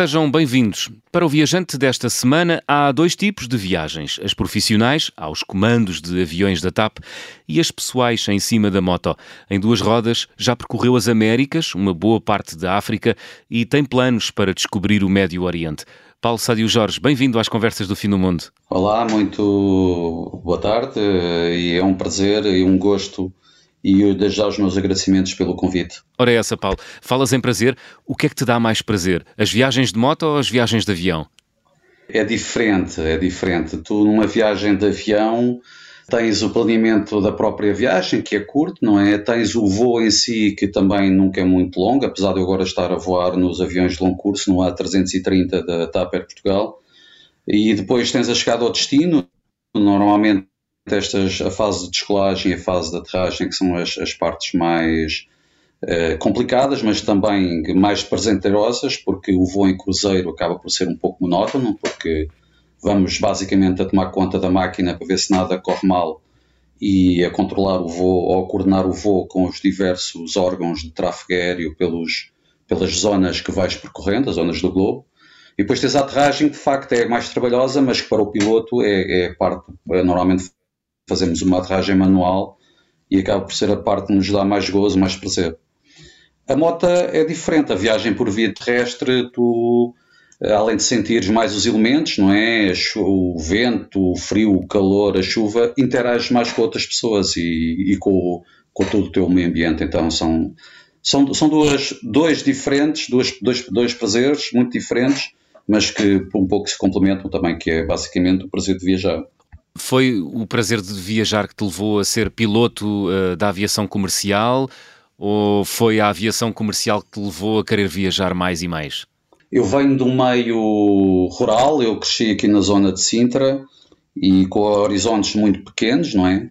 Sejam bem-vindos. Para o viajante desta semana, há dois tipos de viagens: as profissionais, aos comandos de aviões da TAP, e as pessoais em cima da moto. Em duas rodas, já percorreu as Américas, uma boa parte da África e tem planos para descobrir o Médio Oriente. Paulo Sádio Jorge, bem-vindo às Conversas do Fim do Mundo. Olá, muito boa tarde e é um prazer e um gosto e eu desde já os meus agradecimentos pelo convite. Ora é essa, Paulo. Falas em prazer, o que é que te dá mais prazer? As viagens de moto ou as viagens de avião? É diferente, é diferente. Tu numa viagem de avião tens o planeamento da própria viagem, que é curto, não é? Tens o voo em si, que também nunca é muito longo, apesar de eu agora estar a voar nos aviões de longo curso, no A330 da TAP Air Portugal. E depois tens a chegada ao destino, normalmente estas, a fase de descolagem e a fase de aterragem, que são as, as partes mais eh, complicadas, mas também mais prazenterosas, porque o voo em cruzeiro acaba por ser um pouco monótono, porque vamos basicamente a tomar conta da máquina para ver se nada corre mal e a controlar o voo ou a coordenar o voo com os diversos órgãos de tráfego aéreo pelos, pelas zonas que vais percorrendo, as zonas do globo. E depois tens a aterragem, que de facto é mais trabalhosa, mas que para o piloto é, é parte, é normalmente fazemos uma aterragem manual e acaba por ser a parte que nos dá mais gozo, mais prazer. A moto é diferente, a viagem por via terrestre, tu, além de sentires mais os elementos, não é? O vento, o frio, o calor, a chuva, interages mais com outras pessoas e, e com, com todo o teu meio ambiente. Então são, são, são duas, dois diferentes, dois, dois, dois prazeres muito diferentes, mas que um pouco se complementam também, que é basicamente o prazer de viajar. Foi o prazer de viajar que te levou a ser piloto uh, da aviação comercial ou foi a aviação comercial que te levou a querer viajar mais e mais? Eu venho um meio rural, eu cresci aqui na zona de Sintra e com horizontes muito pequenos, não é?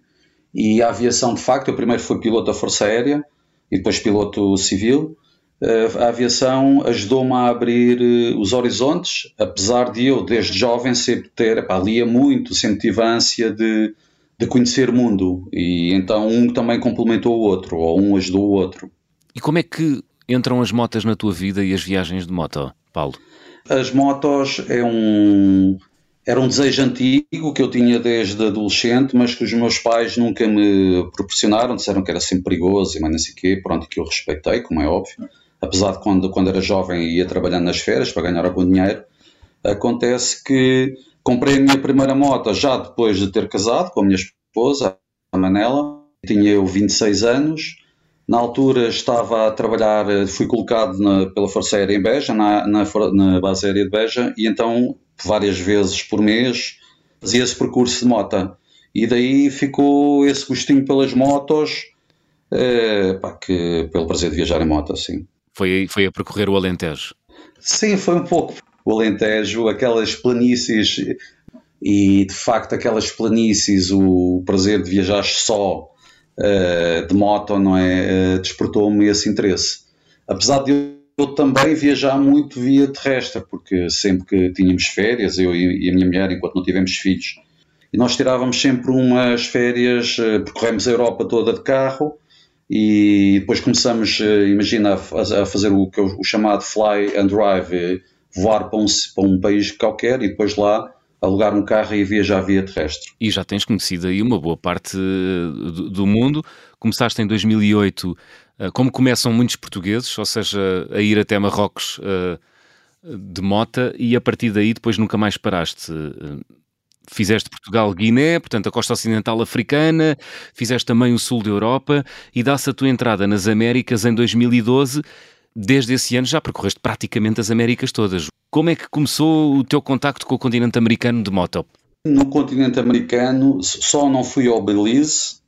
E a aviação, de facto, eu primeiro fui piloto da Força Aérea e depois piloto civil a aviação ajudou-me a abrir eh, os horizontes, apesar de eu, desde jovem, sempre ter, pá, lia muito, sempre tive a ânsia de, de conhecer o mundo, e então um também complementou o outro, ou um ajudou o outro. E como é que entram as motas na tua vida e as viagens de moto, Paulo? As motos é um, era um desejo antigo que eu tinha desde adolescente, mas que os meus pais nunca me proporcionaram, disseram que era sempre perigoso e mais não sei o quê, pronto, que eu respeitei, como é óbvio apesar de quando, quando era jovem ia trabalhando nas férias para ganhar algum dinheiro, acontece que comprei a minha primeira moto já depois de ter casado com a minha esposa, a Manela, tinha eu 26 anos, na altura estava a trabalhar, fui colocado na, pela Força Aérea em Beja, na, na, na, base aérea de Beja, e então várias vezes por mês fazia esse percurso de moto. E daí ficou esse gostinho pelas motos, é, pá, que, pelo prazer de viajar em moto, assim. Foi, foi a percorrer o Alentejo? Sim, foi um pouco o Alentejo, aquelas planícies e de facto aquelas planícies, o prazer de viajar só uh, de moto, não é? Uh, despertou-me esse interesse. Apesar de eu também viajar muito via terrestre, porque sempre que tínhamos férias, eu e a minha mulher, enquanto não tivemos filhos, e nós tirávamos sempre umas férias, uh, percorremos a Europa toda de carro e depois começamos, eh, imagina, a, fazer o, o, chamado fly and drive, eh, voar para um, para um país qualquer e depois lá alugar um carro e viajar via terrestre. E já tens conhecido aí uma boa parte eh, do, do mundo. Começaste em 2008, como começam muitos portugueses, ou seja, a ir até Marrocos de mota e a partir daí depois nunca mais paraste fizeste Portugal-Guiné, portanto a costa ocidental africana, fizeste também o sul da Europa e dá-se a tua entrada nas Américas em 2012. Desde esse ano já percorreste praticamente as Américas todas. Como é que começou o teu contacto com o continente americano de moto? No continente americano só não fui ao Belize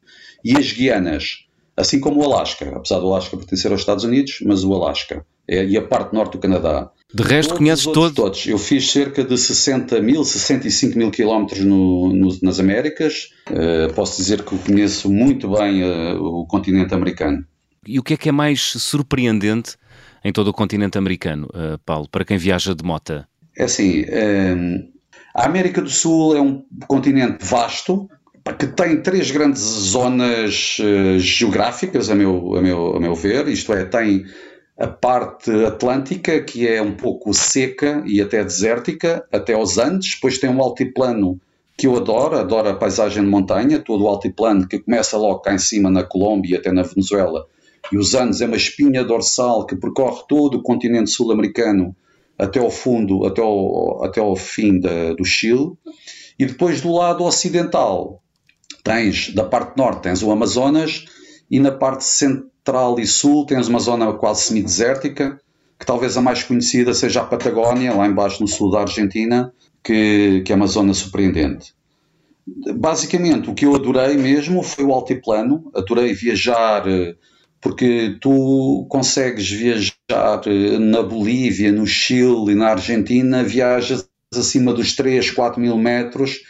e as Guianas, assim como o Alasca, apesar do Alasca pertencer aos Estados Unidos, mas o Alasca é, e a parte norte do Canadá. De resto, todos conheces todos? Todos. Eu fiz cerca de 60 mil, 65 mil quilómetros no, no, nas Américas. Uh, posso dizer que conheço muito bem uh, o continente americano. E o que é que é mais surpreendente em todo o continente americano, uh, Paulo, para quem viaja de moto? É assim, a América do Sul é um continente vasto, que tem três grandes zonas geográficas, a meu, a, meu, a meu ver, isto é, tem a parte atlântica, que é um pouco seca e até desértica, até aos Andes. Depois tem um altiplano que eu adoro, adoro a paisagem de montanha, todo o altiplano que começa logo cá em cima na Colômbia até na Venezuela. E os Andes é uma espinha dorsal que percorre todo o continente sul-americano até ao fundo, até ao, até ao fim da, do Chile. E depois do lado ocidental, tens da parte norte tens o Amazonas e na parte central e sul tens uma zona quase semidesértica, que talvez a mais conhecida seja a Patagónia, lá embaixo no sul da Argentina, que, que é uma zona surpreendente. Basicamente, o que eu adorei mesmo foi o altiplano, adorei viajar porque tu consegues viajar eh, na Bolívia, no Chile e na Argentina, viajas acima dos 3, 4 mil metros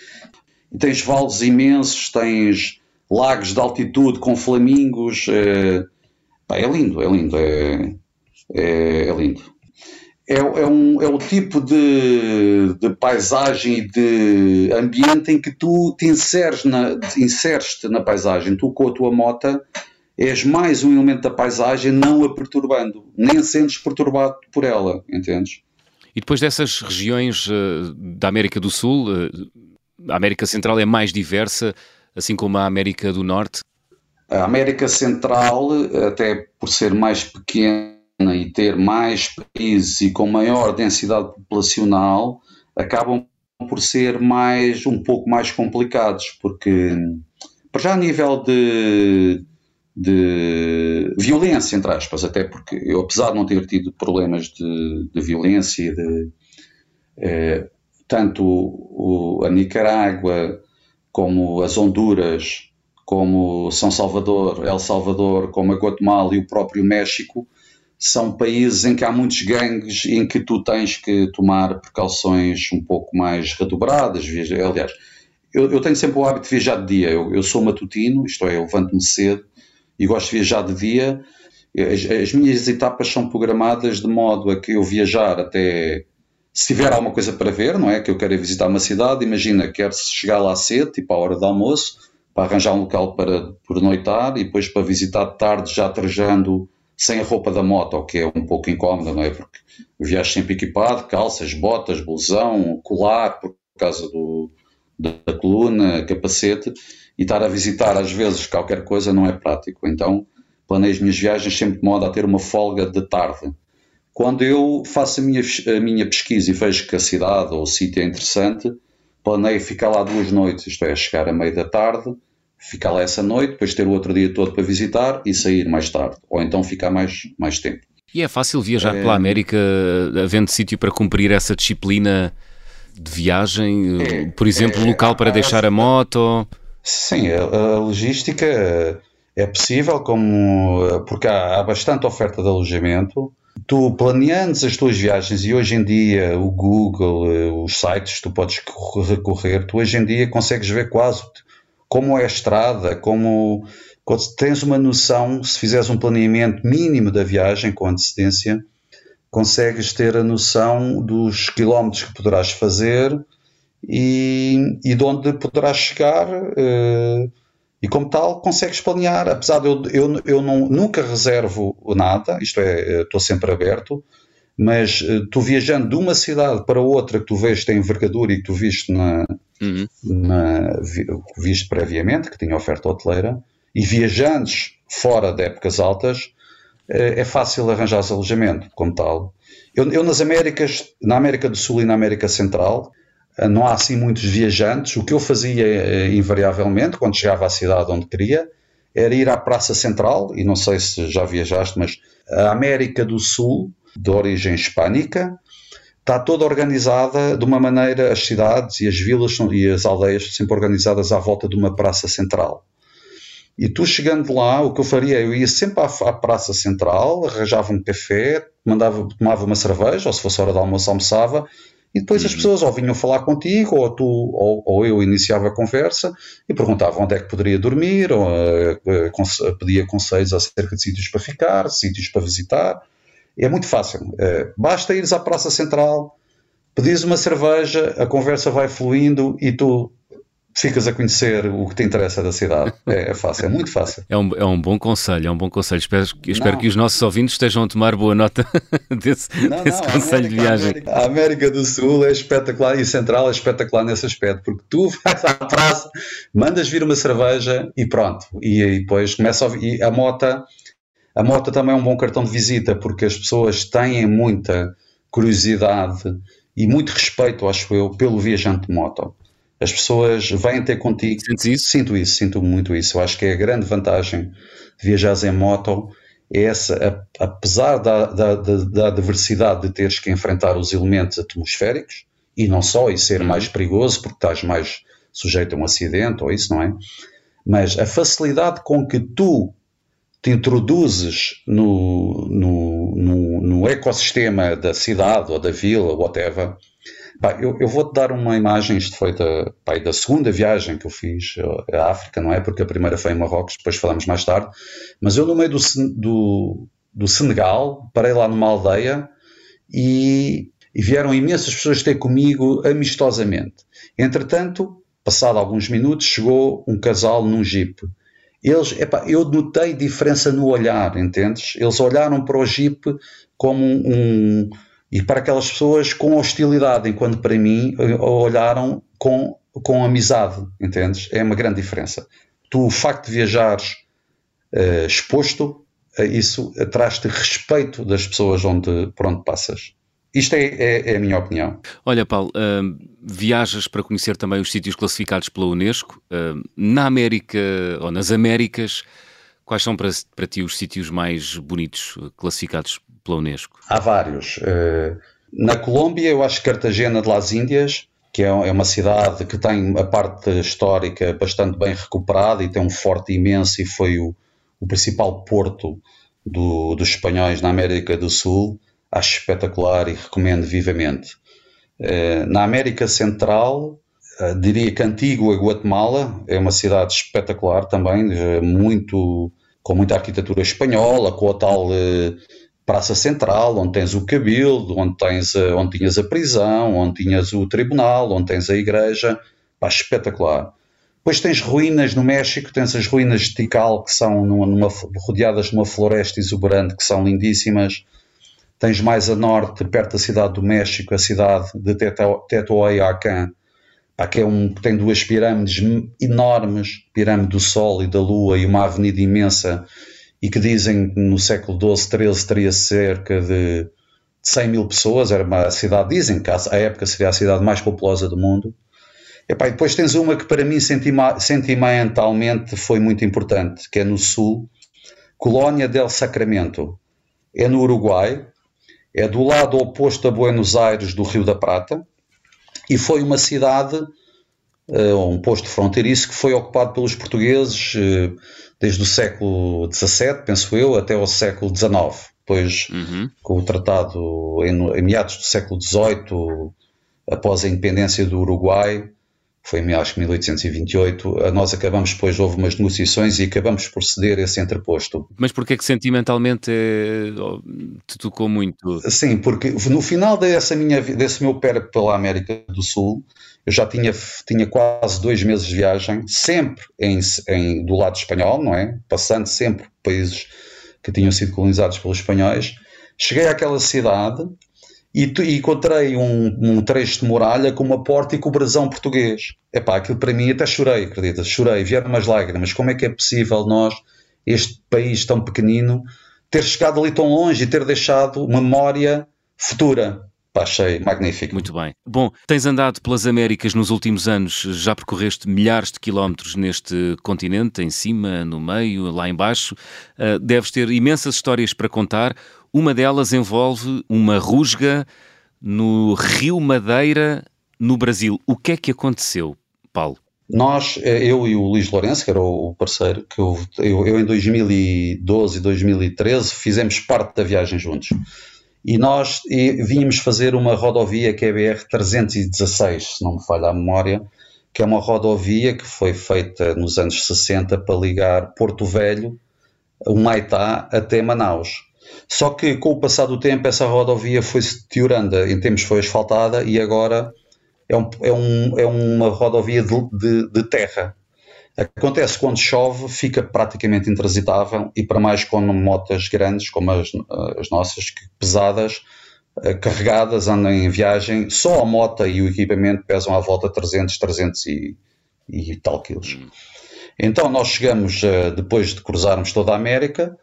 e tens vales imensos, tens lagos de altitude com flamingos. É, é lindo, é lindo, é, é, é lindo. É, é, um, é o tipo de, de paisagem e de ambiente em que tu te inseres na, inseres-te na paisagem. Tu com a tua moto és mais um elemento da paisagem não a perturbando, nem sentes perturbado por ela, entendes? E depois dessas regiões uh, da América do Sul, uh, a América Central é mais diversa, assim como a América do Norte? A América Central, até por ser mais pequena e ter mais países e com maior densidade populacional, acabam por ser mais um pouco mais complicados, porque para já a nível de, de violência, entre aspas, até porque eu, apesar de não ter tido problemas de, de violência, de, eh, tanto o, a Nicarágua como as Honduras, como São Salvador, El Salvador, como a Guatemala e o próprio México, são países em que há muitos gangues em que tu tens que tomar precauções um pouco mais redobradas. Aliás, eu, eu tenho sempre o hábito de viajar de dia. Eu, eu sou matutino, isto é, eu levanto-me cedo e gosto de viajar de dia. As, as, minhas etapas são programadas de modo a que eu viajar até se tiver alguma coisa para ver, não é? Que eu quero visitar uma cidade, imagina, quero chegar lá cedo, tipo à hora do almoço, para arranjar um local para pernoitar e depois para visitar de tarde já trajando sem a roupa da moto, o que é um pouco incómodo, não é? Porque viajo sempre equipado, calças, botas, blusão, colar, por causa do, da coluna, capacete, e estar a visitar às vezes qualquer coisa não é prático. Então planejo minhas viagens sempre de modo a ter uma folga de tarde. Quando eu faço a minha, a minha pesquisa e vejo que a cidade ou o sítio é interessante, planeio ficar lá duas noites, isto é, chegar a meio da tarde, ficar lá essa noite, depois ter o outro dia todo para visitar e sair mais tarde, ou então ficar mais, mais tempo. E é fácil viajar é... pela América havendo sítio para cumprir essa disciplina de viagem? É, Por exemplo, é, local para deixar a moto? Sim, a, a, logística é possível, como, porque há, há bastante oferta de alojamento. Tu planeandes as tuas viagens e hoje em dia o Google, eh, os sites, tu podes recorrer, tu hoje em dia consegues ver quase como é a estrada, como quando tens uma noção, se fizeres um planeamento mínimo da viagem com antecedência, consegues ter a noção dos quilómetros que poderás fazer e, e de onde poderás chegar. Uh, e como tal, consegues planear, apesar de eu, eu, eu não, nunca reservo nada, isto é, eh, estou sempre aberto, mas uh, tu viajando de uma cidade para outra que tu vês tem envergadura e que tu viste, na, uhum. na, viste previamente, que tinha oferta hoteleira, e viajantes fora de épocas altas, uh, é fácil arranjar alojamento, como tal. Eu, eu nas Américas, na América do Sul e na América Central, eh, não há assim muitos viajantes. O que eu fazia eh, invariavelmente, quando chegava à cidade onde queria, era ir à Praça Central, e não sei se já viajaste, mas a América do Sul, de origem hispânica, está toda organizada de uma maneira, as cidades e as vilas e as aldeias sempre organizadas à volta de uma praça central. E tu chegando lá, o que eu faria, eu ia sempre à, à praça central, arranjava um café, mandava, tomava uma cerveja, ou se fosse hora de almoço, almoçava, e depois uhum. as pessoas ou vinham falar contigo, ou tu ou, ou, eu iniciava a conversa e perguntava onde é que poderia dormir, ou uh, uh, pedia conselhos acerca de sítios para ficar, sítios para visitar. É muito fácil. Uh, basta ires à Praça Central, pedires uma cerveja, a conversa vai fluindo e tu ficas a conhecer o que te interessa da cidade. É, é fácil, é muito fácil. É um, é um bom conselho, é um bom conselho. Espero, espero que os nossos ouvintes estejam a tomar boa nota desse, não, desse não, conselho América, de viagem. A América, a América, do Sul é espetacular e Central é espetacular nesse aspecto, porque tu vais à praça, mandas vir uma cerveja e pronto. E, e depois começa a, e a mota. A moto também é um bom cartão de visita porque as pessoas têm muita curiosidade e muito respeito, acho eu, pelo viajante de moto. As pessoas vêm ter contigo. Sentes isso? Sinto isso, sinto muito isso. Eu acho que é a grande vantagem de viajar em moto é essa, apesar da, da, da, diversidade de teres que enfrentar os elementos atmosféricos, e não só, e ser uhum. mais perigoso, porque estás mais sujeito a um acidente ou isso, não é? Mas a facilidade com que tu te introduzes no, no, no, no ecossistema da cidade ou da vila, whatever, Pá, eu, eu vou-te dar uma imagem, isto foi da, pá, da segunda viagem que eu fiz à África, não é? Porque a primeira foi em Marrocos, depois falamos mais tarde. Mas eu, no meio do, do, do Senegal, parei lá numa aldeia e, e vieram imensas pessoas ter comigo amistosamente. Entretanto, passado alguns minutos, chegou um casal num jeep. Eles, epá, eu notei diferença no olhar, entendes? Eles olharam para o jeep como um, um e para aquelas pessoas com hostilidade, enquanto para mim olharam com, com amizade, entendes? É uma grande diferença. Tu, o facto de viajares uh, exposto, uh, isso traz-te respeito das pessoas onde, por onde passas. Isto é, é, é, a minha opinião. Olha, Paulo, uh, viajas para conhecer também os sítios classificados pela Unesco. Uh, na América ou nas Américas, quais são para, para ti os sítios mais bonitos classificados pela Unesco? Há vários. Eh, na Colômbia, eu acho que Cartagena de las Índias, que é, é uma cidade que tem a parte histórica bastante bem recuperada e tem um forte imenso e foi o, o principal porto do, dos espanhóis na América do Sul. Acho espetacular e recomendo vivamente. Eh, na América Central, eh, diria que Antigua, Guatemala, é uma cidade espetacular também, muito, com muita arquitetura espanhola, com a tal Praça Central, onde tens o Cabildo, onde, tens, onde tinhas a prisão, onde tinhas o tribunal, onde tens a igreja, pá, espetacular. Depois tens ruínas no México, tens as ruínas de Tikal, que são numa, numa, rodeadas numa floresta exuberante, que são lindíssimas. Tens mais a norte, perto da cidade do México, a cidade de Teotihuacan, que é um, tem duas pirâmides enormes, pirâmide do Sol e da Lua, e uma avenida imensa e que dizem que no século XII, XIII teria cerca de 100 mil pessoas, era uma cidade, dizem que à época seria a cidade mais populosa do mundo. E, depois tens uma que para mim sentimentalmente foi muito importante, que é no sul, Colônia del Sacramento. É no Uruguai, é do lado oposto a Buenos Aires do Rio da Prata, e foi uma cidade, um posto fronteiriço que foi ocupado pelos portugueses uh, desde o século XVII, penso eu, até ao século XIX. Depois, uhum. com o tratado em, em, meados do século XVIII, após a independência do Uruguai, foi em acho que 1828, nós acabamos depois, houve umas negociações e acabamos por ceder esse entreposto. Mas porquê que sentimentalmente é, te tocou muito? Sim, porque no final dessa minha, desse meu percurso pela América do Sul, eu já tinha, tinha quase dois meses de viagem, sempre em, em, do lado espanhol, não é? Passando sempre países que tinham sido colonizados pelos espanhóis. Cheguei àquela cidade e, e encontrei um, um, trecho de muralha com uma porta e com o brasão português. Epá, aquilo para mim até chorei, acredita? Chorei, vieram umas lágrimas. Como é que é possível nós, este país tão pequenino, ter chegado ali tão longe e ter deixado memória futura? Achei magnífico. Muito bem. Bom, tens andado pelas Américas nos últimos anos, já percorreste milhares de quilómetros neste continente, em cima, no meio, lá embaixo. Uh, deves ter imensas histórias para contar. Uma delas envolve uma rusga no Rio Madeira, no Brasil. O que é que aconteceu, Paulo? Nós, eh, eu e o Luís Lourenço, que era o parceiro, que eu, eu, eu em 2012 e 2013 fizemos parte da viagem juntos e nós e vínhamos fazer uma rodovia que é a BR 316, se não me falha a memória, que é uma rodovia que foi feita nos anos 60 para ligar Porto Velho, o Maitá, até Manaus. Só que com o passar do tempo essa rodovia foi-se deteriorando, em tempos foi asfaltada e agora é, um, é, um, é uma rodovia de, de, de terra. Acontece quando chove, fica praticamente intransitável e para mais com motas grandes, como as, as nossas, pesadas, eh, carregadas, andam em viagem, só a moto e o equipamento pesam à volta de 300, 300 e, e tal quilos. Então nós chegamos, eh, depois de cruzarmos toda a América,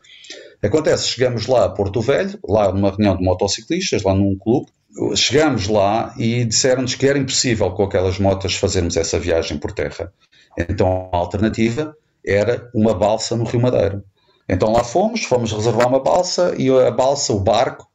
acontece, chegamos lá a Porto Velho, lá numa reunião de motociclistas, lá num clube, chegamos lá e disseram-nos que era impossível com aquelas motas fazermos essa viagem por terra. Então a alternativa era uma balsa no Rio Madeiro. Então lá fomos, fomos reservar uma balsa e a balsa, o barco,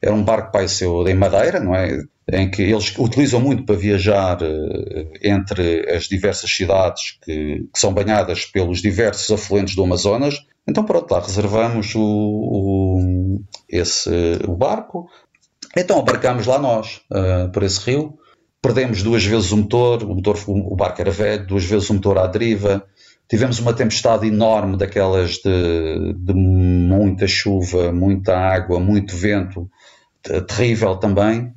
era um barco pai seu em madeira, não é? Em que eles utilizam muito para viajar uh, entre as diversas cidades que, que, são banhadas pelos diversos afluentes do Amazonas. Então pronto, lá reservamos o, o esse, o barco. Então abarcamos lá nós, uh, por esse rio perdemos duas vezes o motor, o, motor, o barco era velho, duas vezes o motor à deriva, tivemos uma tempestade enorme daquelas de, de muita chuva, muita água, muito vento, terrível também.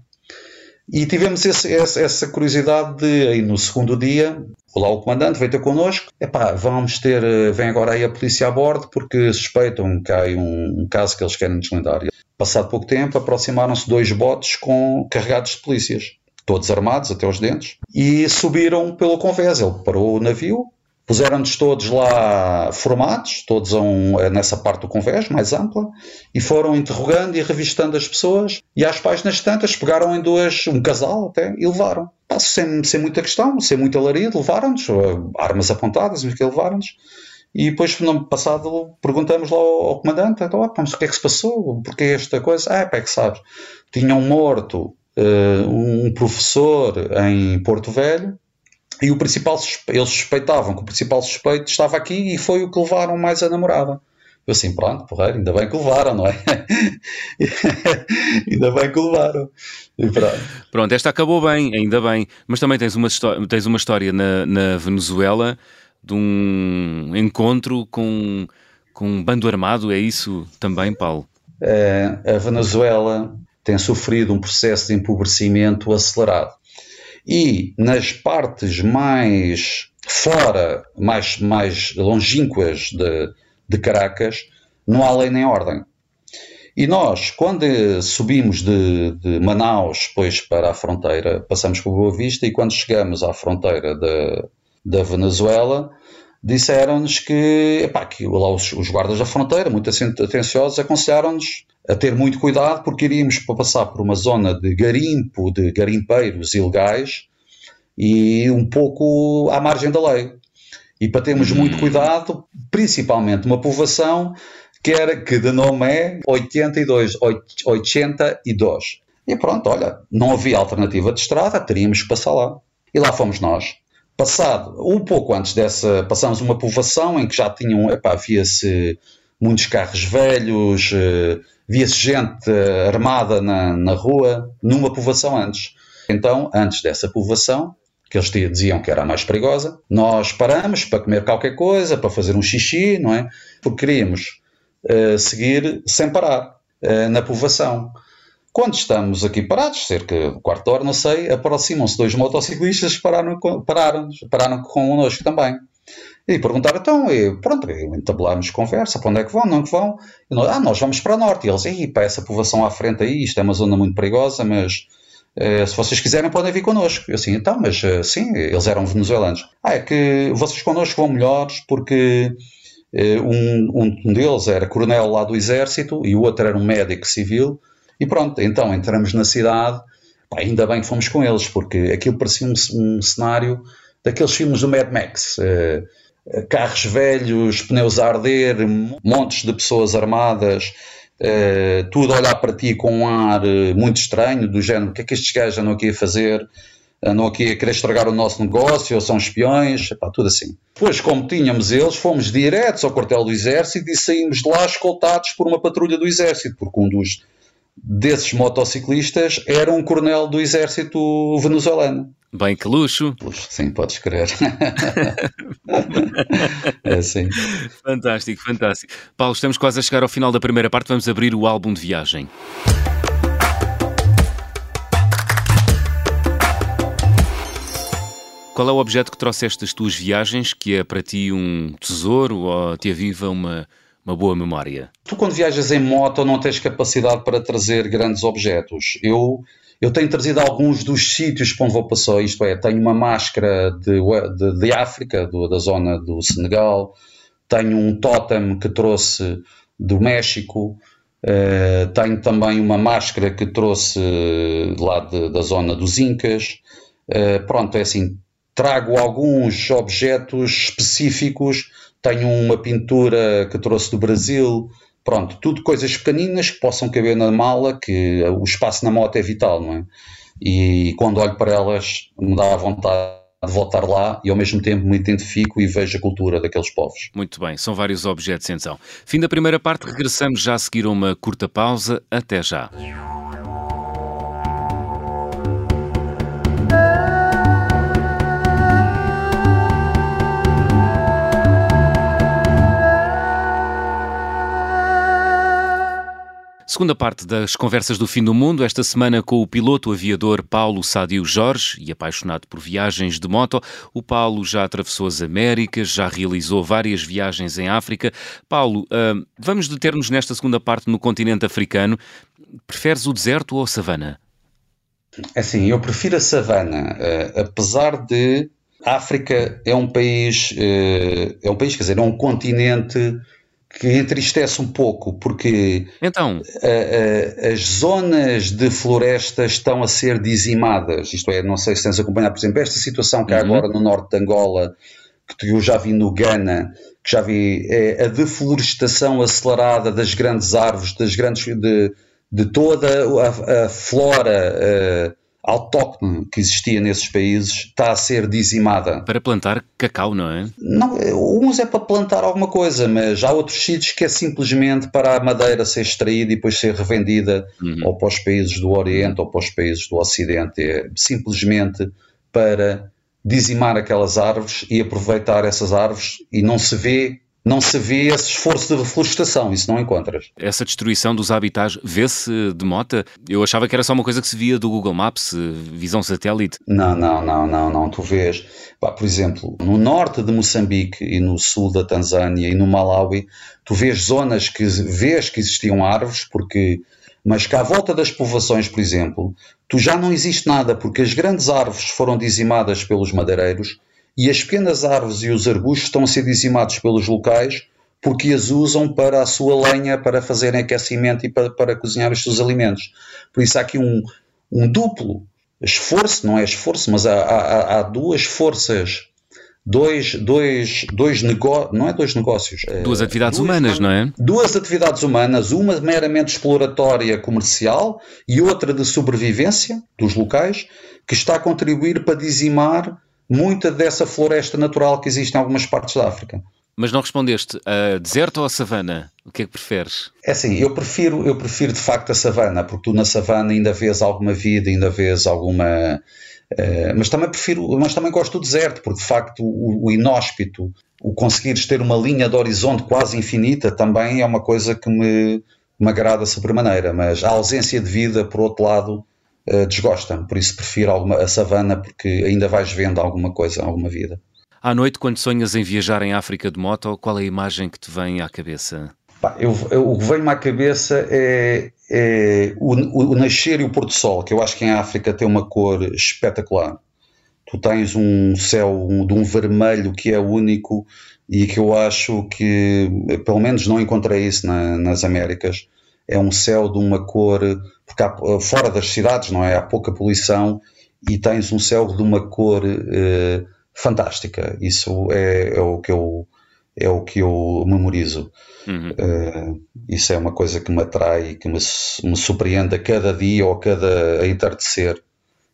E tivemos esse, essa, curiosidade de, aí no segundo dia, lá o comandante veio ter connosco, epá, vamos ter, vem agora aí a polícia a bordo porque suspeitam que há um, um caso que eles querem deslindar. Passado pouco tempo, aproximaram-se dois botes com, carregados de polícias todos armados até os dentes, e subiram pelo convés. Ele parou o navio, puseram-nos todos lá formados, todos um, nessa parte do convés, mais ampla, e foram interrogando e revistando as pessoas, e às páginas tantas pegaram em duas, um casal até, e levaram. sem, sem muita questão, sem muita alarido, levaram-nos, armas apontadas, levaram-nos. E depois, no passado, perguntamos lá ao, ao comandante: então, ah, mas o que é que se passou? Porquê esta coisa? Ah, é que sabes. Tinham morto uh, um professor em Porto Velho e o principal eles suspeitavam que o principal suspeito estava aqui e foi o que levaram mais a namorada. Eu assim, pronto, porreiro, ainda bem que levaram, não é? ainda bem que levaram. Pronto. pronto. esta acabou bem, ainda bem. Mas também tens uma, tens uma história na, na Venezuela de um encontro com, com um bando armado, é isso também, Paulo? É, a Venezuela tem sofrido um processo de empobrecimento acelerado. E nas partes mais fora, mais, mais longínquas de, de Caracas, não há lei nem ordem. E nós, quando subimos de, de, Manaus depois para a fronteira, passamos por Boa Vista e quando chegamos à fronteira da, da Venezuela, disseram-nos que, epá, que lá os, os, guardas da fronteira, muito atenciosos, aconselharam-nos a ter muito cuidado porque iríamos passar por uma zona de garimpo, de garimpeiros ilegais e um pouco à margem da lei. E para termos hum. muito cuidado, principalmente uma povoação que, era, que de nome é 82, 82. E pronto, olha, não havia alternativa de estrada, teríamos que passar lá. E lá fomos nós. Passado, um pouco antes dessa, passamos uma povoação em que já tinham, epá, via-se muitos carros velhos, eh, via-se gente eh, armada na, na rua, numa povoação antes. Então, antes dessa povoação, que eles diziam que era a mais perigosa, nós paramos para comer qualquer coisa, para fazer um xixi, não é? Porque queríamos uh, seguir sem parar uh, na povoação. Quando estamos aqui parados, cerca de quarto de hora, não sei, aproximam-se dois motociclistas pararam, pararam, pararam connosco também. E perguntaram, então, e pronto, entabelámos conversa, para onde é que vão, não que vão? Nós, ah, nós vamos para o norte. E eles, e para essa povoação à frente aí, isto é uma zona muito perigosa, mas eh, se vocês quiserem podem vir connosco. Eu assim, então, mas eh, sim, eles eram venezuelanos. Ah, é que vocês connosco vão melhores porque eh, um, um deles era coronel lá do exército e o outro era um médico civil e pronto, então entramos na cidade, pá, ainda bem que fomos com eles, porque aquilo parecia um, um cenário daqueles filmes do Mad Max. Uh, carros velhos, pneus a arder, montes de pessoas armadas, uh, tudo a olhar para ti com um ar muito estranho, do género, o que é que estes gajos andam aqui a fazer? Andam aqui a querer estragar o nosso negócio, ou são espiões, pá, tudo assim. Depois, como tínhamos eles, fomos diretos ao quartel do exército e saímos de lá escoltados por uma patrulha do exército, porque um dos desses motociclistas era um coronel do exército venezuelano. Bem que luxo. Luxo, sim, podes crer. é assim. Fantástico, fantástico. Paulo, estamos quase a chegar ao final da primeira parte, vamos abrir o álbum de viagem. qual é o objeto que trouxeste das tuas viagens que é para ti um tesouro ou te aviva uma, uma boa memória? Tu, quando viajas em moto, não tens capacidade para trazer grandes objetos. Eu, eu tenho trazido alguns dos sítios para onde vou passar, isto é, tenho uma máscara de, de, de África, do, da zona do Senegal, tenho um totem que trouxe do México, uh, tenho também uma máscara que trouxe lá de, da zona dos Incas. Uh, pronto, é assim, trago alguns objetos específicos. Tenho uma pintura que trouxe do Brasil, pronto, tudo coisas pequeninas que possam caber na mala, que o espaço na moto é vital, não é? E quando olho para elas, me dá a vontade de voltar lá e ao mesmo tempo me identifico e vejo a cultura daqueles povos. Muito bem, são vários objetos então. Fim da primeira parte, regressamos já a seguir a uma curta pausa. Até já. Segunda parte das conversas do fim do mundo, esta semana com o piloto aviador Paulo Sadio Jorge e apaixonado por viagens de moto. O Paulo já atravessou as Américas, já realizou várias viagens em África. Paulo, uh, vamos deter-nos nesta segunda parte no continente africano. Preferes o deserto ou a savana? É assim, eu prefiro a savana, uh, apesar de a África é um país, uh, é um país, quer dizer, é um continente que entristece um pouco, porque então. a, a, as zonas de floresta estão a ser dizimadas. Isto é, não sei se tens acompanhado, por exemplo, esta situação que há uhum. agora no norte de Angola, que eu já vi no Ghana, que já vi é a deflorestação acelerada das grandes árvores, das grandes de, de toda a, a flora. Autóctone que existia nesses países está a ser dizimada. Para plantar cacau, não é? Não, uns é para plantar alguma coisa, mas há outros sítios que é simplesmente para a madeira ser extraída e depois ser revendida uhum. ou para os países do Oriente ou para os países do Ocidente. É simplesmente para dizimar aquelas árvores e aproveitar essas árvores e não se vê não se vê esse esforço de reflorestação, isso não encontras. Essa destruição dos habitats vê-se de mota? Eu achava que era só uma coisa que se via do Google Maps, visão satélite. Não, não, não, não, não. Tu vês, por exemplo, no norte de Moçambique e no sul da Tanzânia e no Malawi, tu vês zonas que vês que existiam árvores, porque mas que à volta das povoações, por exemplo, tu já não existe nada, porque as grandes árvores foram dizimadas pelos madeireiros e as pequenas árvores e os arbustos estão a ser dizimados pelos locais porque as usam para a sua lenha, para fazerem aquecimento e para, para cozinhar os seus alimentos. Por isso há aqui um, um duplo esforço, não é esforço, mas há, há, há duas forças, dois, dois, dois negócios, não é dois negócios. É duas atividades duas, humanas, não é? Duas atividades humanas, uma meramente exploratória comercial e outra de sobrevivência dos locais, que está a contribuir para dizimar muita dessa floresta natural que existe em algumas partes da África. Mas não respondeste, a deserto ou a savana? O que é que preferes? É assim, eu prefiro, eu prefiro de facto a savana, porque tu na savana ainda vês alguma vida, ainda vês alguma. Uh, mas também prefiro, mas também gosto do deserto, porque de facto o, o inóspito, o conseguires ter uma linha de horizonte quase infinita, também é uma coisa que me, me agrada sobremaneira. Mas a ausência de vida, por outro lado, uh, desgosta-me, por isso prefiro alguma, a savana porque ainda vais vendo alguma coisa, alguma vida. À noite, quando sonhas em viajar em África de moto, qual é a imagem que te vem à cabeça? eu, eu, o que vem-me à cabeça é, é o, o, o, nascer e o pôr do sol, que eu acho que em África tem uma cor espetacular. Tu tens um céu um, de um vermelho que é único e que eu acho que, pelo menos não encontrei isso na, nas Américas, é um céu de uma cor, porque há, fora das cidades, não é? Há pouca poluição e tens um céu de uma cor eh, fantástica. Isso é, é, o que eu é o que eu memorizo. Uhum. Uh, isso é uma coisa que me atrai que me, me surpreende a cada dia ou a cada a entardecer.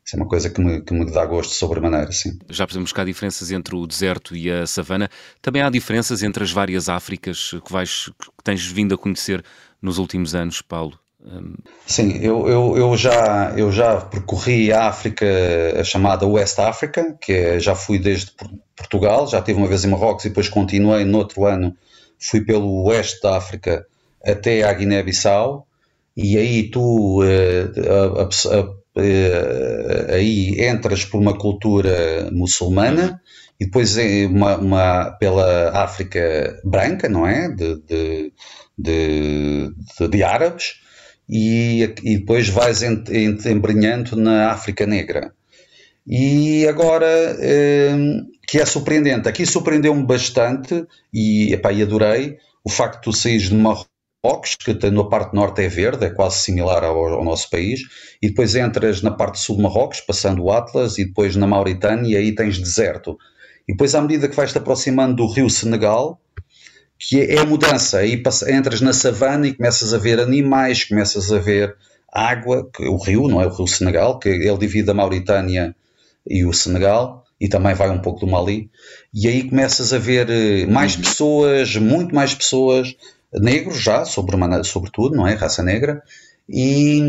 Isso é uma coisa que me, que me dá gosto sobremaneira, sim. Já percebemos que há diferenças entre o deserto e a savana. Também há diferenças entre as várias Áfricas que, vais, que tens vindo a conhecer nos últimos anos, Paulo? Sim, eu, eu, eu, já, eu já percorri a África, a chamada West África, que é, já fui desde Portugal, já tive uma vez em Marrocos e depois continuei. No outro ano, fui pelo oeste da África até à Guiné-Bissau, e aí tu, eh, a, a, uh, aí entras por uma cultura muçulmana e depois uma, uma pela África branca, não é? De, de, de, de, de árabes, e, e, depois vais embrenhando na África Negra. E agora, um, que é surpreendente, aqui surpreendeu-me bastante e, epá, e adorei o facto de tu saís de Marrocos, que na parte norte é verde, é quase similar ao, ao, nosso país, e depois entras na parte sul de Marrocos, passando o Atlas, e depois na Mauritânia, e aí tens deserto. E depois, à medida que vais-te aproximando do rio Senegal, que é, é a mudança, aí entras na savana e começas a ver animais, começas a ver água, que, o rio, não é o rio Senegal, que ele divide a Mauritânia e o Senegal, e também vai um pouco do Mali, e aí começas a ver eh, mais uhum. pessoas, muito mais pessoas, negros já, sobretudo, não é? Raça negra, e,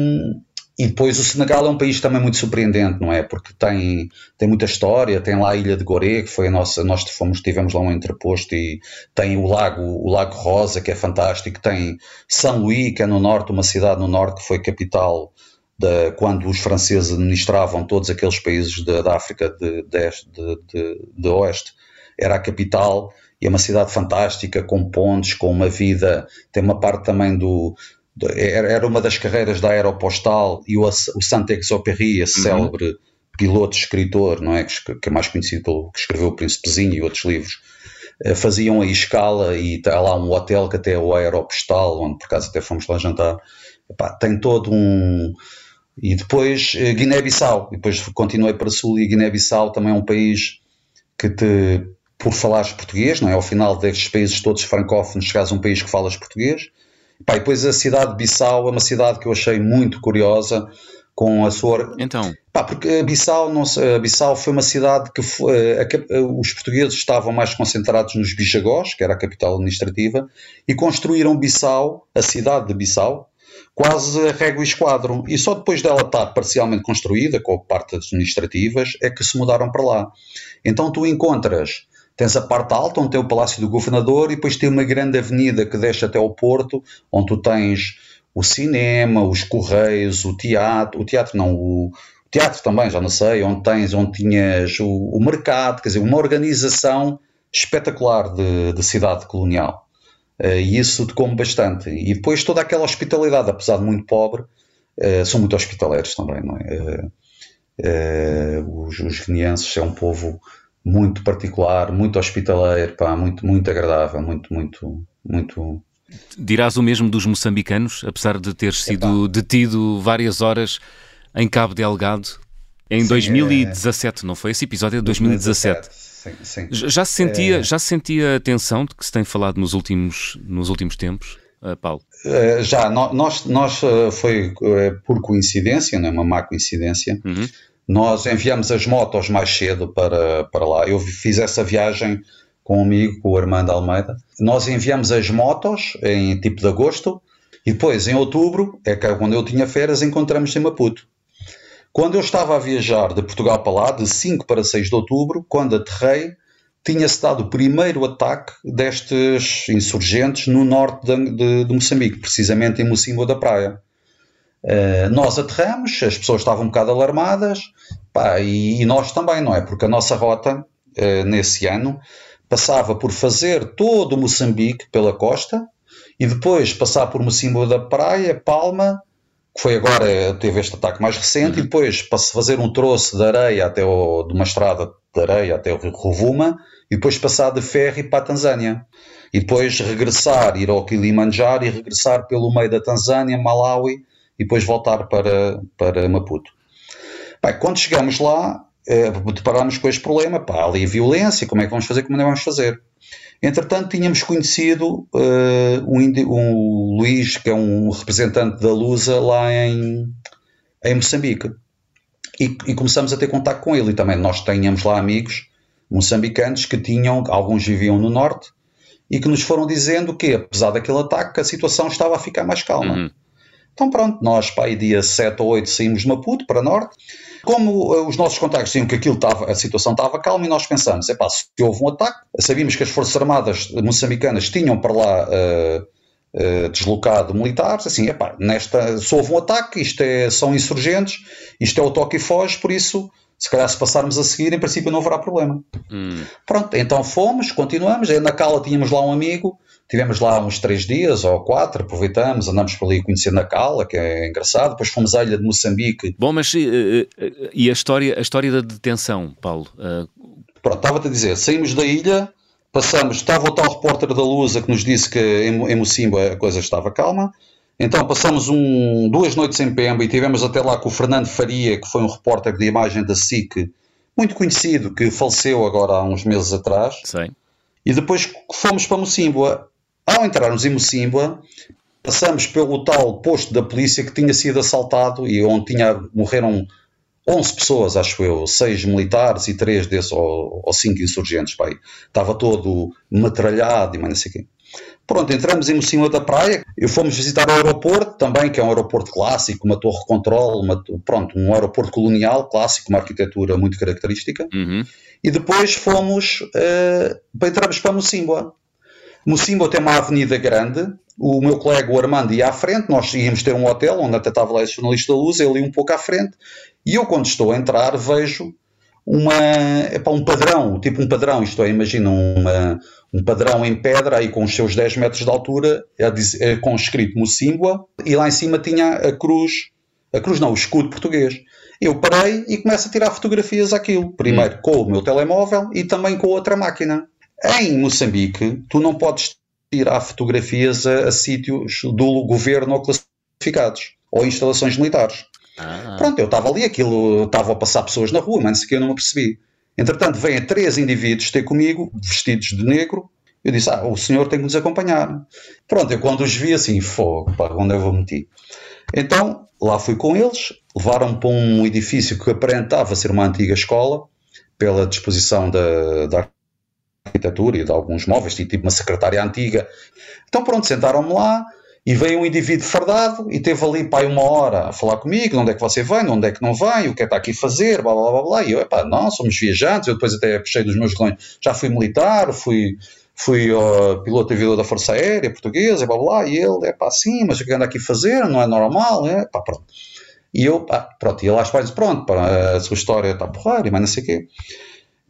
e depois o Senegal é um país também muito surpreendente, não é? Porque tem, tem muita história, tem lá a Ilha de Gorée, que foi a nossa, nós fomos, tivemos lá um entreposto e tem o lago, o Lago Rosa, que é fantástico, tem São Luís, que é no norte, uma cidade no norte que foi capital de, quando os franceses administravam todos aqueles países da África de, de, de Oeste, era a capital e é uma cidade fantástica, com pontes, com uma vida, tem uma parte também do, era uma das carreiras da Aeropostal e o, o Saint-Exupéry, esse uhum. célebre piloto, escritor, não é? Que, que, é mais conhecido pelo que escreveu o Príncipezinho e outros livros, eh, faziam aí escala e está lá um hotel que até é o Aeropostal, onde por acaso até fomos lá jantar. Epá, tem todo um. E depois eh, Guiné-Bissau, depois continuei para Sul e Guiné-Bissau também é um país que te, por falares português, não é? Ao final destes países todos francófonos, chegares a um país que falas português Pá, e depois a cidade de Bissau é uma cidade que eu achei muito curiosa com a sua. Então. Pá, porque Bissau, não Bissau foi uma cidade que foi, a, a, os portugueses estavam mais concentrados nos Bijagós, que era a capital administrativa, e construíram Bissau, a cidade de Bissau, quase a régua e esquadro. E só depois dela estar parcialmente construída, com partes administrativas, é que se mudaram para lá. Então tu encontras Tens a parte alta, onde tem o Palácio do Governador, e depois tem uma grande avenida que desce até ao Porto, onde tu tens o cinema, os correios, o teatro, o teatro não, o, teatro também, já não sei, onde tens, onde tinhas o, o mercado, quer dizer, uma organização espetacular de, de cidade colonial. Uh, e isso te come bastante. E depois toda aquela hospitalidade, apesar de muito pobre, uh, são muito hospitaleiros também, não é? Uh, os, os guineenses é um povo muito particular, muito hospitaleiro, pá, muito, muito agradável, muito, muito, muito. Dirás o mesmo dos moçambicanos, apesar de ter sido Epá. detido várias horas em Cabo Delgado em sim, 2017, é... não foi? Esse episódio é de 2017. 2017. Sim, sim. Já se sentia, é... já se sentia a tensão de que se tem falado nos últimos, nos últimos tempos, uh, Paulo? Uh, já, nós, nós uh, foi por coincidência, não é uma má coincidência. Uhum nós enviamos as motos mais cedo para, para lá. Eu fiz essa viagem com um amigo, com o Armando Almeida. Nós enviamos as motos em tipo de agosto e depois, em outubro, é que é quando eu tinha férias, encontramos em Maputo. Quando eu estava a viajar de Portugal para lá, de 5 para 6 de outubro, quando aterrei, tinha-se dado o primeiro ataque destes insurgentes no norte de, de, de Moçambique, precisamente em Mocimbo da Praia. Uh, nós aterramos, as pessoas estavam um bocado alarmadas, pá, e, e, nós também, não é? Porque a nossa rota, uh, nesse ano, passava por fazer todo o Moçambique pela costa e depois passar por Mocimbo da Praia, Palma, que foi agora, teve este ataque mais recente, uhum. e depois fazer um troço de areia até o, de uma estrada de areia até o Rio Rovuma, e depois passar de ferry para a Tanzânia. E depois regressar, ir ao Kilimanjaro e regressar pelo meio da Tanzânia, Malawi, e depois voltar para, para Maputo. Bem, quando chegamos lá, eh, deparámos com este problema, pá, ali a violência, como é que vamos fazer, como é que vamos fazer? Entretanto, tínhamos conhecido uh, um, um, Luís, que é um representante da Lusa lá em, em Moçambique. E, e, começamos a ter contato com ele. E também nós tínhamos lá amigos moçambicanos que tinham, alguns viviam no norte, e que nos foram dizendo que, apesar daquele ataque, a situação estava a ficar mais calma. Uhum. Então pronto, nós para aí dia 7 ou 8 saímos de Maputo para norte. Como uh, os nossos contactos diziam que aquilo estava, a situação estava calma e nós pensamos, é pá, se houve um ataque, sabíamos que as Forças Armadas moçambicanas tinham para lá uh, uh, deslocado militares, assim, epá, nesta, se houve um ataque, isto é, são insurgentes, isto é o toque e foge, por isso, se calhar se passarmos a seguir, em princípio não haverá problema. Hum. Pronto, então fomos, continuamos, na Cala tínhamos lá um amigo, tivemos lá uns três dias ou quatro, aproveitamos, andamos por ali conhecendo na Cala, que é engraçado, depois fomos à ilha de Moçambique. Bom, mas e, e a, história, a história da detenção, Paulo? Pronto, estava-te a dizer, saímos da ilha, Passamos, estava o tal repórter da Lusa que nos disse que em, em Mocimba a coisa estava calma. Então passamos um, duas noites em Pemba e tivemos até lá com o Fernando Faria, que foi um repórter de imagem da SIC, muito conhecido, que faleceu agora há uns meses atrás. Sim. E depois fomos para Mocimboa. Ao entrarmos em Mocimboa, passamos pelo tal posto da polícia que tinha sido assaltado e onde tinha, morreram 11 pessoas, acho eu, 6 militares e 3 desses, ou, ou 5 insurgentes, pai. Estava todo metralhado e mais não sei o quê. Pronto, entramos em Mocima da Praia, e fomos visitar o aeroporto também, que é um aeroporto clássico, uma torre de controle, uma, pronto, um aeroporto colonial clássico, uma arquitetura muito característica. Uhum. E depois fomos, uh, entramos para Mocimboa. Mocimboa tem uma avenida grande, o meu colega o Armando ia à frente, nós íamos ter um hotel onde até estava lá esse jornalista da luz, ele ia um pouco à frente, e eu, quando estou a entrar, vejo uma, epá, um padrão, tipo um padrão, isto é, imagina uma, um padrão em pedra aí com os seus 10 metros de altura, é, com escrito Mocímbua, e lá em cima tinha a cruz, a cruz não, o escudo português. Eu parei e começo a tirar fotografias àquilo, primeiro hum. com o meu telemóvel e também com outra máquina. Em Moçambique, tu não podes tirar fotografias a, a sítios do governo ou classificados, ou instalações militares. Ah. Pronto, eu estava ali, aquilo estava a passar pessoas na rua, mas que eu não me percebi. Entretanto, vêm três indivíduos ter comigo, vestidos de negro. Eu disse: Ah, o senhor tem que nos acompanhar. Pronto, eu quando os vi assim, fogo, pá, onde eu vou meter? Então, lá fui com eles, levaram-me para um edifício que aparentava ser uma antiga escola, pela disposição da, da arquitetura e de alguns móveis, tipo uma secretária antiga. Então, pronto, sentaram-me lá e veio um indivíduo fardado e teve ali, pai, uma hora a falar comigo, onde é que você vem, onde é que não vem, o que é que está aqui a fazer, blá, blá, blá, blá. E eu, epá, não, somos viajantes, eu depois até puxei dos meus colões, já fui militar, fui, fui uh, piloto aviador da Força Aérea Portuguesa, blá, blá, e ele, é pá, sim, mas o que anda aqui a fazer, não é normal, é, pá, pronto. E eu, pá, pronto, e ele às vezes, pronto, pá, a sua história está porreira, mas não sei o quê.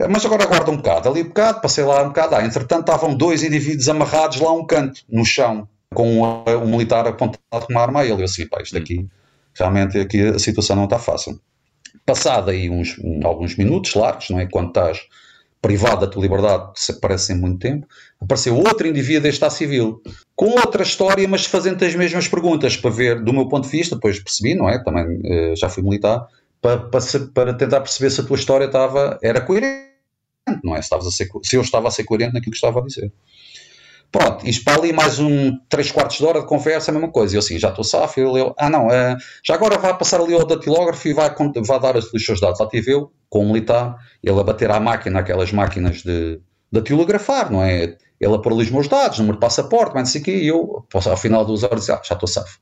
Mas agora aguarda um bocado, ali um bocado, passei lá um bocado, ah, entretanto estavam dois indivíduos amarrados lá a um canto, no chão, com um, um militar apontado com uma arma a ele. Eu assim, pá, isto aqui, realmente aqui a situação não está fácil. Passado aí uns, alguns minutos largos, não é? Quando estás privado da tua liberdade, parece muito tempo, apareceu outro indivíduo deste Estado Civil, com outra história, mas fazendo as mesmas perguntas, para ver, do meu ponto de vista, depois percebi, não é? Também eh, já fui militar, para, para, para, tentar perceber se a tua história estava, era coerente, não é? Se, a ser, se eu estava a ser coerente naquilo que estava a dizer. Pronto, isto para ali mais um 3 quartos de hora de conversa, a mesma coisa. Eu assim, já estou safo. Ele, ah, não, uh, já agora vai passar ali ao datilógrafo e vai, vai dar os seus dados. Tive eu, com um militar, ele a bater à máquina, aquelas máquinas de datilografar, não é? Ele a pôr ali os meus dados, número de passaporte, mas não sei o quê, e eu, ao final dos horas, ah, já estou safo.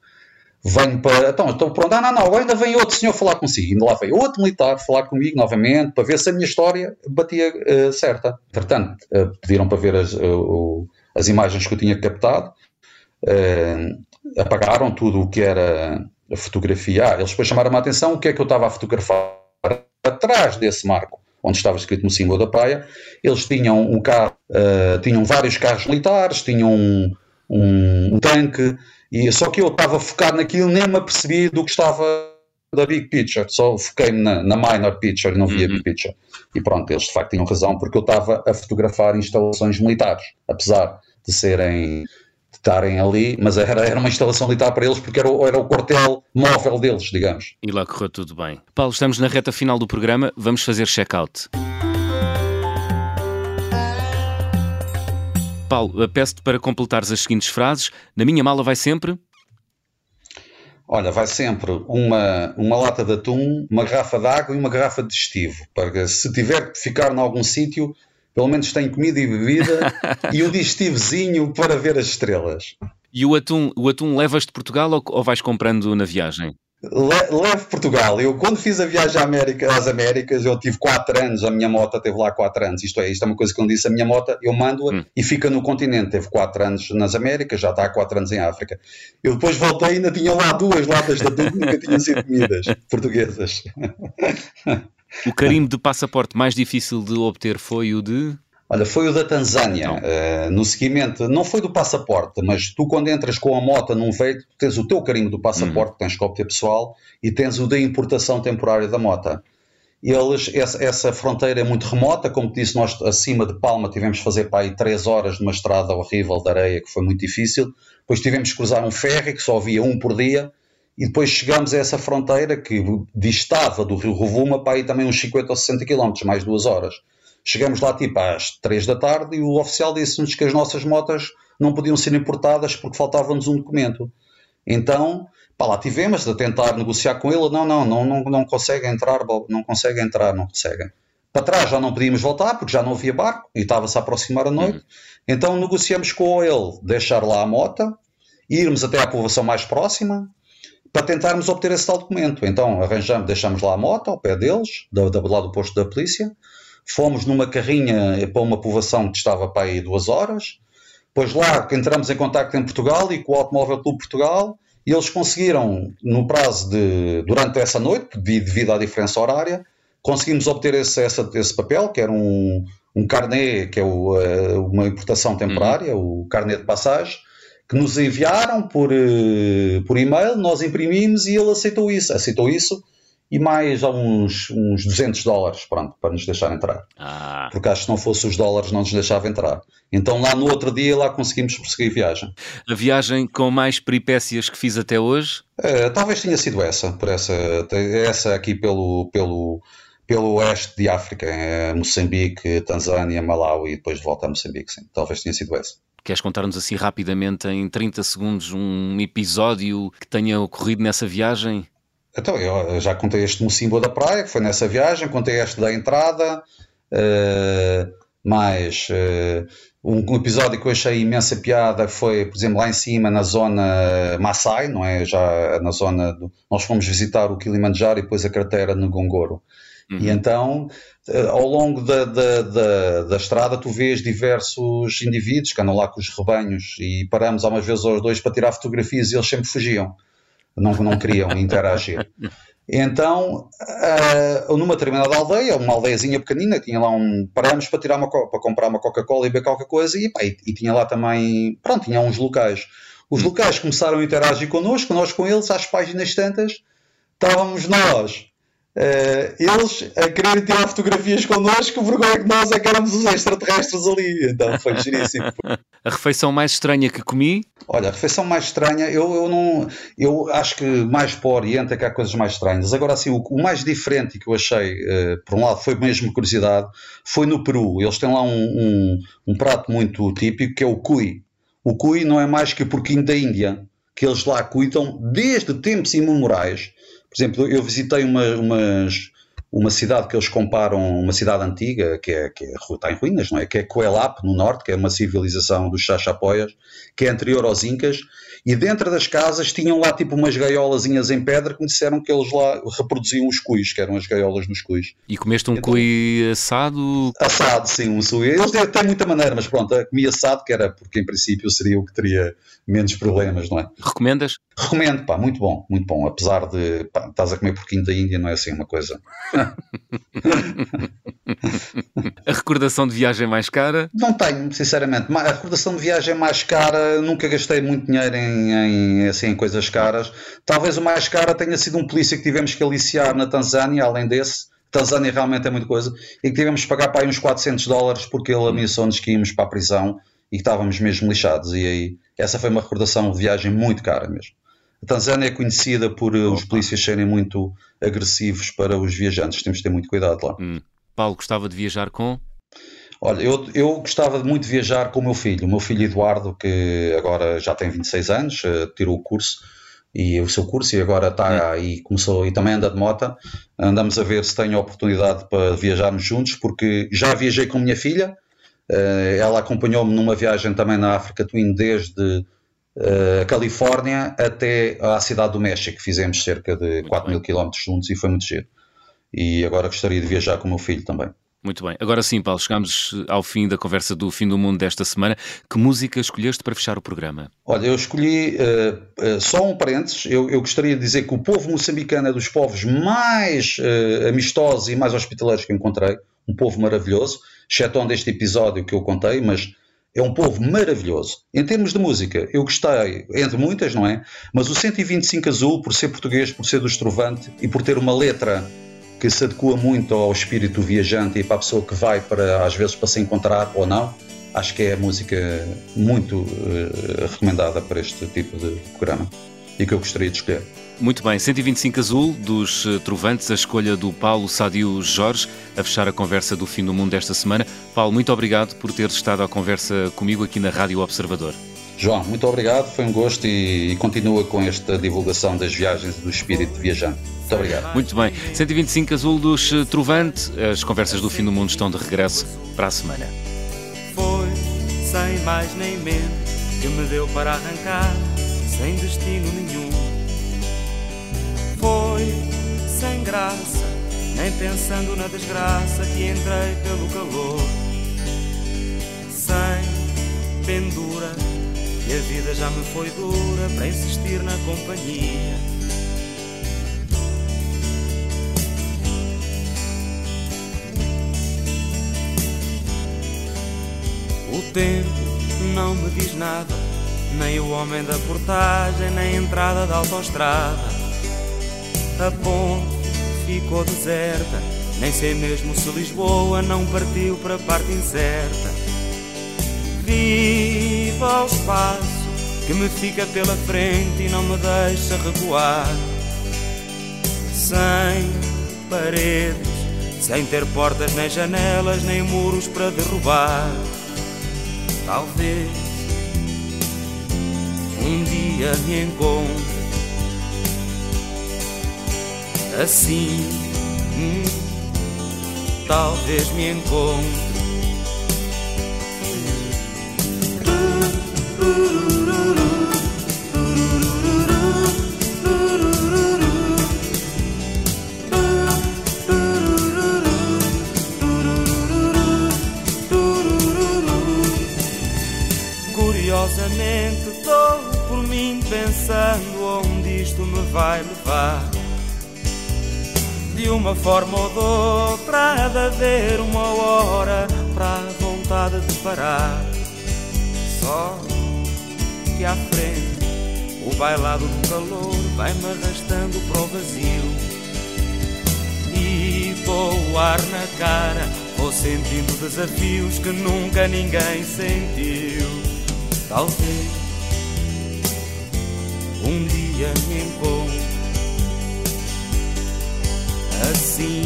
Venho para. Então, estou pronto. Ah, não, não, ainda vem outro senhor falar consigo. Ainda lá veio outro militar falar comigo novamente para ver se a minha história batia uh, certa. Entretanto, uh, pediram para ver as, uh, as imagens que eu tinha captado, apagaram tudo o que era a fotografia. Ah, eles depois chamaram a atenção o que é que eu estava a fotografar atrás desse marco onde estava escrito no símbolo da praia, eles tinham um carro, uh, tinham vários carros militares, tinham um, um, um, tanque, e só que eu estava focado naquilo, nem me apercebi do que estava da big picture, só foquei-me na, na, minor picture e não via uhum. big picture. E pronto, eles de facto tinham razão, porque eu estava a fotografar instalações militares, apesar de serem de estarem ali, mas era, era uma instalação militar para eles porque era era o quartel móvel deles, digamos. E lá correu tudo bem. Paulo, estamos na reta final do programa, vamos fazer check-out. Paulo, peço-te para completares as seguintes frases. Na minha mala vai sempre. Olha, vai sempre uma, uma lata de atum, uma garrafa de água e uma garrafa de estivo, para que se tiver que ficar em algum sítio, pelo menos tem comida e bebida e o digestivozinho para ver as estrelas. E o atum, o atum levas de Portugal ou, ou vais comprando na viagem? Le, leve Portugal. Eu, quando fiz a viagem à América, às Américas, eu tive 4 anos, a minha moto teve lá 4 anos. Isto é, isto é uma coisa que eu disse: a minha moto, eu mando-a hum. e fica no continente. Teve 4 anos nas Américas, já está há 4 anos em África. Eu depois voltei e ainda tinha lá duas latas de atum que nunca tinham sido comidas, portuguesas. O carimbo de passaporte mais difícil de obter foi o de. Olha, foi o da Tanzânia, uh, no seguimento, não foi do passaporte, mas tu quando entras com a moto num veículo, tens o teu carimbo do passaporte, uhum. tens obter pessoal, e tens o da importação temporária da moto. Eles, essa, essa, fronteira é muito remota, como te disse, nós acima de Palma tivemos que fazer para aí 3 horas numa estrada horrível de areia, que foi muito difícil, depois tivemos que cruzar um ferry, que só havia um por dia, e depois chegamos a essa fronteira que distava do rio Rovuma para aí também uns 50 ou 60 km, mais duas horas. Chegamos lá tipo às 3 da tarde e o oficial disse-nos que as nossas motas não podiam ser importadas porque faltava-nos um documento. Então, pá, lá tivemos a tentar negociar com ele, não, não, não, não, não consegue entrar, não consegue entrar, não consegue. Para trás já não podíamos voltar porque já não havia barco e estava-se a aproximar a noite. Uhum. Então negociamos com ele deixar lá a moto, irmos até à povoação mais próxima para tentarmos obter esse tal documento. Então arranjamos, deixamos lá a moto ao pé deles, do, do lado do posto da polícia, Fomos numa carrinha para uma povoação que estava para aí duas horas. Depois lá entramos em contato em Portugal e com o Automóvel Clube Portugal e eles conseguiram, no prazo de, durante essa noite, devido à diferença horária, conseguimos obter esse, esse, esse papel, que era um, um carnê, que é o, eh, uma importação temporária, uhum. o carnê de passagem, que nos enviaram por, eh, por e-mail, nós imprimimos e ele aceitou isso. Aceitou isso e mais uns, uns 200 dólares pronto, para nos deixar entrar. Ah. Porque acho que se não fosse os dólares não nos deixava entrar. Então lá no outro dia lá conseguimos prosseguir a viagem. A viagem com mais peripécias que fiz até hoje? É, talvez tenha sido essa, por essa, essa aqui pelo, pelo, pelo oeste de África, é Moçambique, Tanzânia, Malawi e depois de volta a Moçambique, sim. Talvez tenha sido essa. Queres contar-nos assim rapidamente, em 30 segundos, um episódio que tenha ocorrido nessa viagem? Então, eu já contei este no símbolo da praia, que foi nessa viagem, contei este da entrada, uh, mais uh, um, episódio que eu achei imensa piada foi, por exemplo, lá em cima na zona Maasai, não é? Já na zona. Do, nós fomos visitar o Kilimanjaro e depois a cratera no Gongoro. Uhum. E então, uh, ao longo da, da, da, da, estrada, tu vês diversos indivíduos que andam lá com os rebanhos e paramos algumas vezes aos dois para tirar fotografias e eles sempre fugiam não, não queriam interagir. Então, uh, numa determinada aldeia, uma aldeiazinha pequenina, tinha lá um. Paramos para, tirar uma, para comprar uma Coca-Cola e beber qualquer coisa, e, pá, e, e, tinha lá também. Pronto, tinha uns locais. Os locais começaram a interagir connosco, nós com eles, às páginas tantas, estávamos nós Uh, eles a quererem tirar fotografias connosco, vergonha que nós é que éramos os extraterrestres ali. Então foi giríssimo. A refeição mais estranha que comi? Olha, a refeição mais estranha, eu, eu não. Eu acho que mais para o Oriente é que há coisas mais estranhas. Agora, assim, o, o mais diferente que eu achei, uh, por um lado, foi mesmo curiosidade, foi no Peru. Eles têm lá um, um, um prato muito típico que é o cui. O cui não é mais que o porquinho da Índia, que eles lá cuidam desde tempos imemoriais por exemplo, eu visitei uma, umas, uma cidade que eles comparam, uma cidade antiga, que, é, que é, está em ruínas, não é? Que é Coelap, no norte, que é uma civilização dos Chachapoias, que é anterior aos Incas, e dentro das casas tinham lá tipo umas gaiolazinhas em pedra que me disseram que eles lá reproduziam os cuis, que eram as gaiolas nos cuis. E comeste um então, cui assado? Assado, sim, um sui. Eles têm muita maneira, mas pronto, comi assado, que era porque em princípio seria o que teria menos problemas, não é? Recomendas? Recomendo, pá, muito bom, muito bom. Apesar de, pá, estás a comer porquinho da Índia, não é assim uma coisa. a recordação de viagem mais cara? Não tenho, sinceramente. A recordação de viagem mais cara, nunca gastei muito dinheiro em em, assim, em coisas caras. Talvez o mais caro tenha sido um polícia que tivemos que aliciar na Tanzânia, além desse. Tanzânia realmente é muita coisa. E que tivemos que pagar para aí uns 400 dólares porque ele ameaçou-nos que íamos para a prisão e que estávamos mesmo lixados. E aí, essa foi uma recordação de viagem muito cara mesmo. A Tanzânia é conhecida por uh, os polícias serem muito agressivos para os viajantes. Temos de ter muito cuidado lá. Hum. Paulo gostava de viajar com? Olha, eu, eu gostava muito de viajar com o meu filho, o meu filho Eduardo, que agora já tem 26 anos, uh, tirou o curso e o seu curso e agora está aí, começou e também anda de moto. Andamos a ver se tenho a oportunidade para viajarmos juntos, porque já viajei com a minha filha, uh, ela acompanhou-me numa viagem também na África Twin desde a Califórnia até à cidade do México. Fizemos cerca de muito 4 bem. mil quilómetros juntos e foi muito giro. E agora gostaria de viajar com o meu filho também. Muito bem. Agora sim, Paulo, chegamos ao fim da conversa do Fim do Mundo desta semana. Que música escolheste para fechar o programa? Olha, eu escolhi uh, uh, só um parênteses. Eu, eu, gostaria de dizer que o povo moçambicano é dos povos mais uh, amistosos e mais hospitaleiros que encontrei. Um povo maravilhoso, exceto deste episódio que eu contei, mas é um povo maravilhoso. Em termos de música, eu gostei, entre muitas, não é? Mas o 125 Azul, por ser português, por ser do Estrovante e por ter uma letra que se adequa muito ao espírito viajante e para a pessoa que vai para às vezes para se encontrar ou não, acho que é a música muito uh, recomendada para este tipo de programa e que eu gostaria de escolher. Muito bem, 125 Azul dos uh, Trovantes, a escolha do Paulo Sadio Jorge, a fechar a conversa do fim do mundo desta semana. Paulo, muito obrigado por teres estado à conversa comigo aqui na Rádio Observador. João, muito obrigado, foi um gosto e, e continua com esta divulgação das viagens do espírito viajante. Muito obrigado. Muito bem. 125 Azul dos eh, Trovante. As conversas do fim do mundo estão de regresso para a semana. Foi sem mais nem menos que me deu para arrancar, sem destino nenhum. Foi sem graça, nem pensando na desgraça que entrei pelo calor. Sem pendura, e a vida já me foi dura para insistir na companhia O tempo não me diz nada, nem o homem da portagem, nem a entrada da autoestrada. A ponte ficou deserta, nem sei mesmo se Lisboa não partiu para a parte incerta. Viva o espaço que me fica pela frente e não me deixa recuar. Sem paredes, sem ter portas nem janelas, nem muros para derrubar. Talvez um dia me encontre assim. Hum, talvez me encontre. Pensando onde isto me vai levar. De uma forma ou de outra de haver uma hora para a vontade de parar. Só que à frente o bailado do calor vai-me arrastando para o vazio. E vou ar na cara, vou sentindo desafios que nunca ninguém sentiu. Talvez um dia me encontre assim.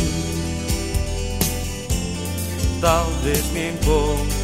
Talvez me encontre.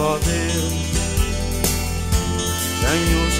Só Deus tem os